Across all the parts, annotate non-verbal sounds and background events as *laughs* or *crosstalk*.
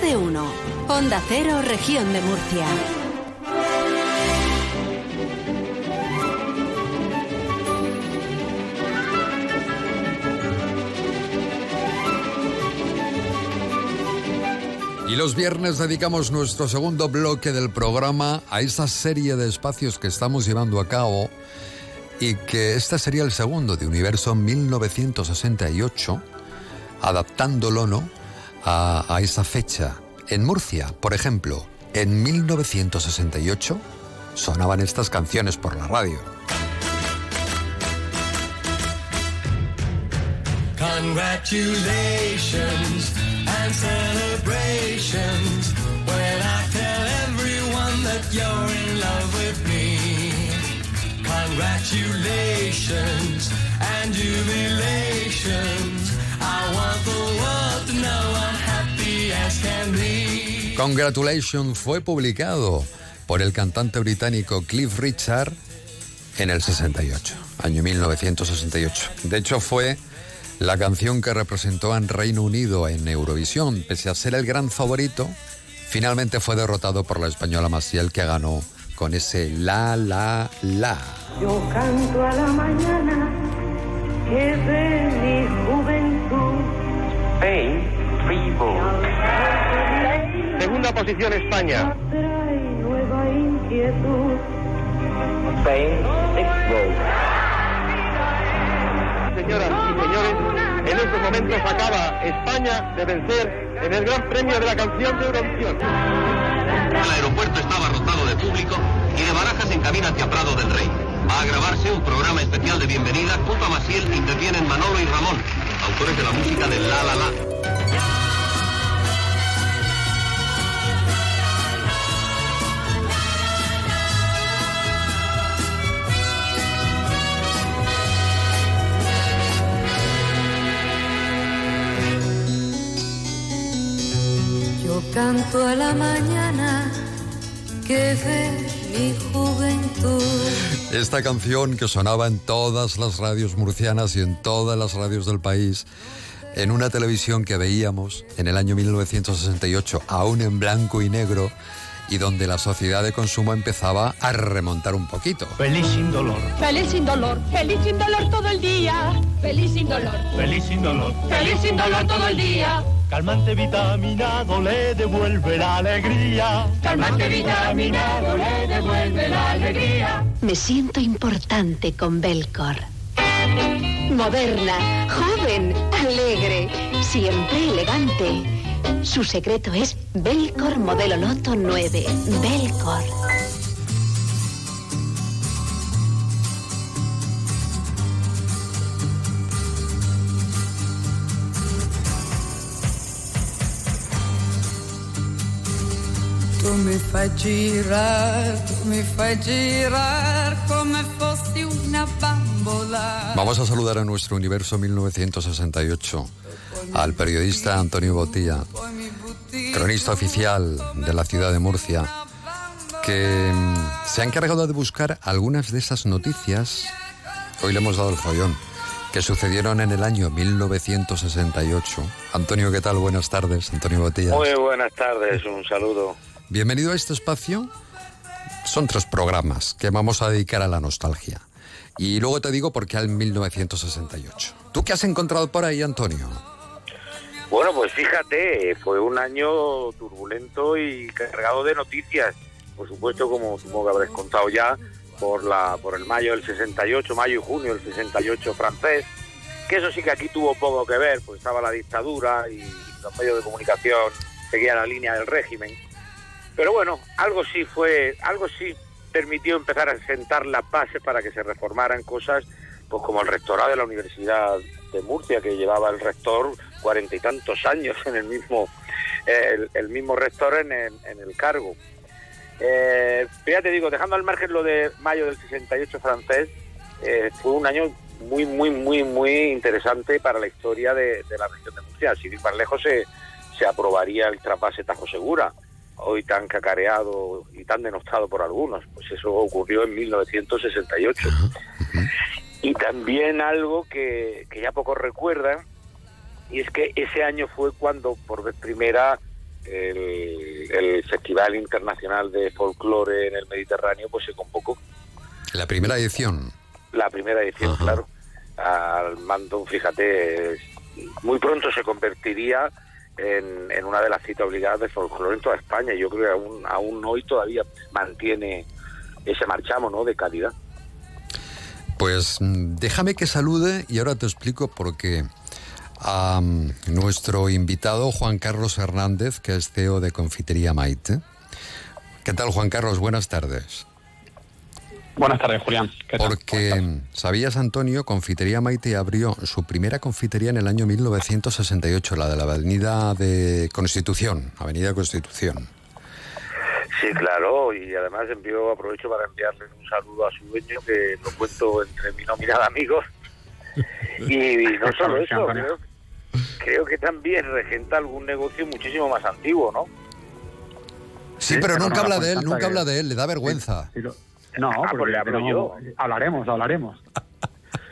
De uno. Onda Cero, región de Murcia. Y los viernes dedicamos nuestro segundo bloque del programa a esa serie de espacios que estamos llevando a cabo y que este sería el segundo de Universo 1968, adaptándolo ¿no? A, a esa fecha. En Murcia, por ejemplo, en 1968 sonaban estas canciones por la radio. Congratulations and celebrations when I tell everyone that you're in love with me. Congratulations and jubilations. Congratulations fue publicado por el cantante británico Cliff Richard en el 68, año 1968. De hecho, fue la canción que representó en Reino Unido en Eurovisión. Pese a ser el gran favorito, finalmente fue derrotado por la española Maciel, que ganó con ese la, la, la. Yo canto a la mañana que de mi juventud. Spain, Freebo. Segunda posición España. Trae nueva inquietud. Spain, sixth row. Señoras y señores, en estos momentos acaba España de vencer en el Gran Premio de la Canción de Eurovisión. El aeropuerto está abarrotado de público y de Barajas se encamina hacia Prado del Rey. A grabarse un programa especial de bienvenida. Junto a Maciel intervienen Manolo y Ramón, autores de la música de La La La. Canto a la mañana que ve mi juventud. Esta canción que sonaba en todas las radios murcianas y en todas las radios del país, en una televisión que veíamos en el año 1968, aún en blanco y negro, y donde la sociedad de consumo empezaba a remontar un poquito. Feliz sin dolor, Feliz sin dolor, feliz sin dolor todo el día. Feliz sin dolor, feliz sin dolor. feliz sin dolor todo el día. Calmante vitaminado le devuelve la alegría. Calmante vitaminado le devuelve la alegría. Me siento importante con Belcor. Moderna, joven, alegre, siempre elegante. Su secreto es Belcor Modelo Loto 9. Belcor. Tu mi fai girare, tu mi fai girare come fossi una bambola. Vamos a saludar a nuestro universo 1968 al periodista Antonio Botilla, cronista oficial de la ciudad de Murcia, que mm, se ha encargado de buscar algunas de esas noticias, hoy le hemos dado el follón, que sucedieron en el año 1968. Antonio, ¿qué tal? Buenas tardes, Antonio Botilla. Muy buenas tardes, un saludo. Bienvenido a este espacio. Son tres programas que vamos a dedicar a la nostalgia. Y luego te digo por qué al 1968. ¿Tú qué has encontrado por ahí, Antonio? Bueno, pues fíjate, fue un año turbulento y cargado de noticias. Por supuesto, como supongo que habréis contado ya, por la por el mayo del 68, mayo y junio del 68 francés, que eso sí que aquí tuvo poco que ver, pues estaba la dictadura y los medios de comunicación seguían la línea del régimen. Pero bueno, algo sí fue, algo sí permitió empezar a sentar las bases para que se reformaran cosas, pues como el rectorado de la Universidad de Murcia, que llevaba el rector cuarenta y tantos años en el mismo, el, el mismo rector en el, en el cargo. Eh, ya te digo, dejando al margen lo de mayo del 68 francés, eh, fue un año muy, muy, muy, muy interesante para la historia de, la región de Murcia. Ir más lejos se, se aprobaría el trapase Tajo Segura, hoy tan cacareado y tan denostado por algunos. Pues eso ocurrió en 1968. Y también algo que, que ya pocos recuerdan, y es que ese año fue cuando por vez primera el, el Festival Internacional de Folclore en el Mediterráneo, pues se convocó. La primera edición. La primera edición, Ajá. claro. Al mando, fíjate, muy pronto se convertiría en, en una de las citas obligadas de folclore en toda España. Yo creo que aún, aún hoy todavía mantiene ese marchamo ¿no? de calidad. Pues mm, déjame que salude y ahora te explico por qué. A mm, nuestro invitado Juan Carlos Hernández, que es CEO de Confitería Maite. ¿Qué tal, Juan Carlos? Buenas tardes. Buenas tardes, Julián. ¿Qué tal? ¿Cómo Porque, mm, ¿sabías, Antonio? Confitería Maite abrió su primera confitería en el año 1968, la de la Avenida de Constitución, Avenida Constitución. Sí, claro, y además envío, aprovecho para enviarle un saludo a su dueño, que lo cuento entre mi nómina de amigos. Y no *laughs* solo eso, creo, creo que también regenta algún negocio muchísimo más antiguo, ¿no? Sí, Sí, pero nunca no, habla la de él, nunca que- habla de él, le da vergüenza. No, Ah, pero, pues le hablo pero yo. hablaremos, hablaremos.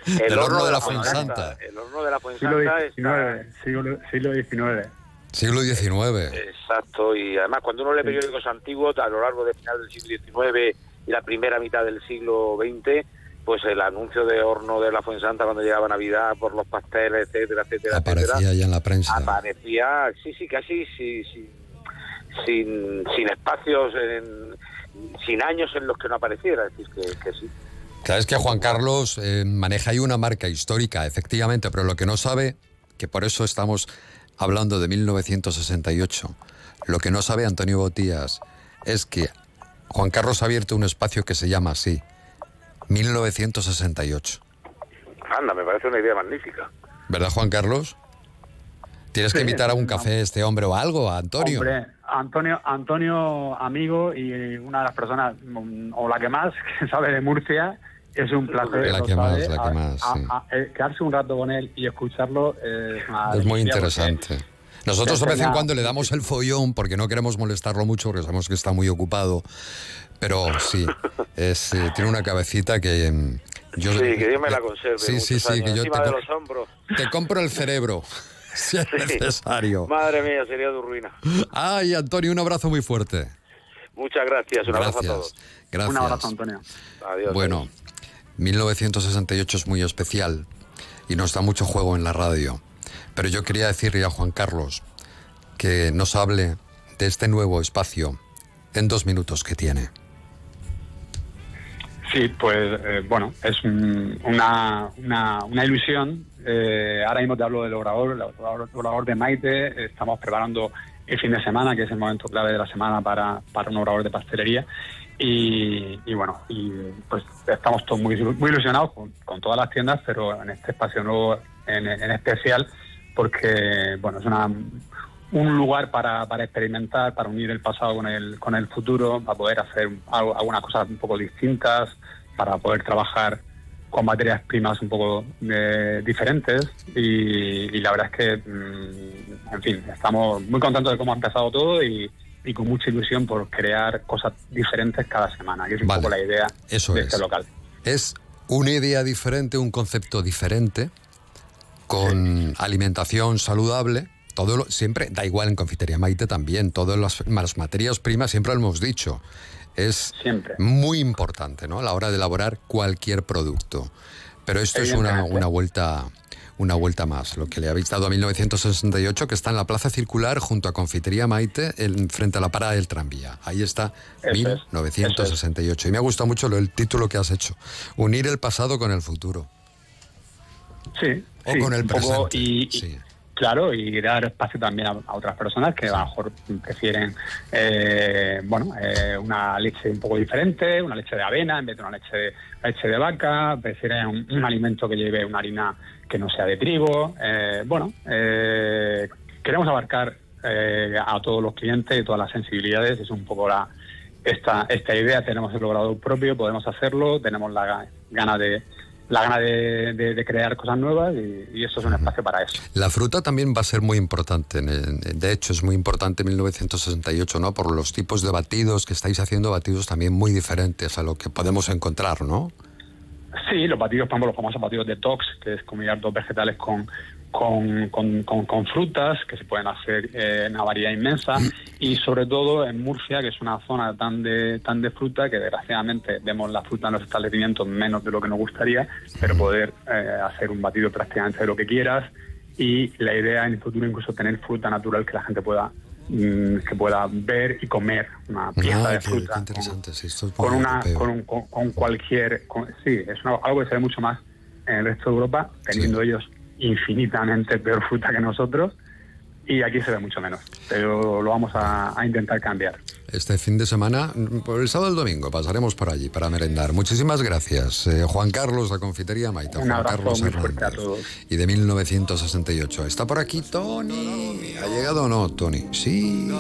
El horno de la Fuensanta, Fuensanta. El horno de la Siglo Fuensanta está... XIX, siglo, siglo XIX. Siglo XIX. Exacto, y además cuando uno lee periódicos antiguos a lo largo del final del siglo XIX y la primera mitad del siglo XX, pues el anuncio de horno de la Fuensanta cuando llegaba Navidad por los pasteles, etcétera, etcétera, Aparecía etcétera, ya en la prensa. aparecía, sí, sí, casi sí, sí, sin, sin espacios, en- sin años en los que no apareciera, es decir, que, que sí. Claro, es que Juan Carlos eh, maneja ahí una marca histórica, efectivamente, pero lo que no sabe, que por eso estamos hablando de 1968, lo que no sabe Antonio Botías es que Juan Carlos ha abierto un espacio que se llama así, 1968. Anda, me parece una idea magnífica. ¿Verdad, Juan Carlos? Tienes que invitar a un café a este hombre o algo, a Antonio. Hombre, Antonio, Antonio, amigo y una de las personas, mm, o la que más, *laughs* que sabe de Murcia, es un placer. La que más, sabe, la que a- más, a- sí. a- eh, quedarse un rato con él y escucharlo es, una Es muy interesante. Nosotros de vez en cuando le damos el follón porque no queremos molestarlo mucho porque sabemos que está muy ocupado. Pero sí, es, eh, tiene una cabecita que mm, yo... Sí, que Dios me la conserve. Sí, sí, sí, años, que yo te, de los hombros. te compro el cerebro, *laughs* si es Sí. necesario. Madre mía, sería tu ruina. Ay, Antonio, un abrazo muy fuerte. Muchas gracias, un abrazo a todos. Gracias. Un abrazo, Antonio. Adiós. Bueno, 1968 es muy especial y nos da mucho juego en la radio. Pero yo quería decirle a Juan Carlos que nos hable de este nuevo espacio en dos minutos que tiene. Sí, pues eh, bueno, es un- una, una, ilusión. Eh, ahora mismo te hablo del obrador, el obrador, el obrador de Maite. Estamos preparando el fin de semana, que es el momento clave de la semana para, para un obrador de pastelería. Y, bueno, y pues estamos todos muy, muy ilusionados con, todas las tiendas, pero en este espacio nuevo en, especial, porque bueno, es una, un lugar para, para experimentar, para unir el pasado con el, con el futuro, para poder hacer algunas cosas un poco distintas, para poder trabajar con materias primas un poco eh, diferentes y, y la verdad es que, mm, en fin, estamos muy contentos de cómo ha empezado todo y, y con mucha ilusión por crear cosas diferentes cada semana, que es un Vale. poco la idea Eso de es. este local. Es una idea diferente, un concepto diferente, con alimentación saludable. Todo lo- siempre, da igual en Confitería Maite también, todas las, las materias primas, siempre lo hemos dicho, es Siempre. muy importante ¿no? a la hora de elaborar cualquier producto. Pero esto es una, una vuelta una vuelta más, lo que le habéis dado a 1968, que está en la Plaza Circular junto a Confitería Maite, en- frente a la parada del tranvía. Ahí está, Eso es, 1968. Y me ha gustado mucho lo- el título que has hecho, Unir el pasado con el futuro. Sí. O sí, con el presente. y- y- sí. Claro, y dar espacio también a, a otras personas que a lo mejor prefieren, eh, bueno, eh, una leche un poco diferente, una leche de avena en vez de una leche de, leche de vaca, prefieren un, un alimento que lleve una harina que no sea de trigo. eh, bueno, eh, queremos abarcar eh, a todos los clientes y todas las sensibilidades, es un poco la esta, esta idea, tenemos el logrado propio, podemos hacerlo, tenemos la ga- gana de la gana de, de- de crear cosas nuevas y, y esto es un espacio para eso. La fruta también va a ser muy importante. De hecho, es muy importante en 1968, ¿no? Por los tipos de batidos que estáis haciendo, batidos también muy diferentes a lo que podemos encontrar, ¿no? Sí, los batidos, por ejemplo, los famosos batidos de Tox, que es combinar dos vegetales con, con, con- con- con frutas que se pueden hacer eh, en una variedad inmensa y sobre todo en Murcia que es una zona tan de tan de fruta que desgraciadamente vemos la fruta en los establecimientos menos de lo que nos gustaría pero poder eh, hacer un batido prácticamente de lo que quieras y la idea en el futuro incluso tener fruta natural que la gente pueda mm, que pueda ver y comer una pieza Ah, de fruta qué interesante, sí, esto es con una con, un- con- con cualquier con- sí es una- algo que se ve mucho más en el resto de Europa teniendo ellos infinitamente peor fruta que nosotros y aquí se ve mucho menos pero lo vamos a, a intentar cambiar Este fin de semana, por el sábado y el domingo, pasaremos por allí para merendar. Muchísimas gracias, eh, Juan Carlos, la confitería Maita. Un Juan abrazo Carlos muy fuerte a Hernández. todos. Y de 1968. ¿Está por aquí Tony? ¿Ha llegado o no, Tony? Sí.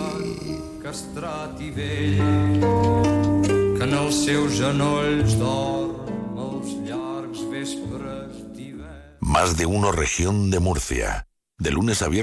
que en els seus genolls dorm Más de uno región de Murcia. De lunes a viernes.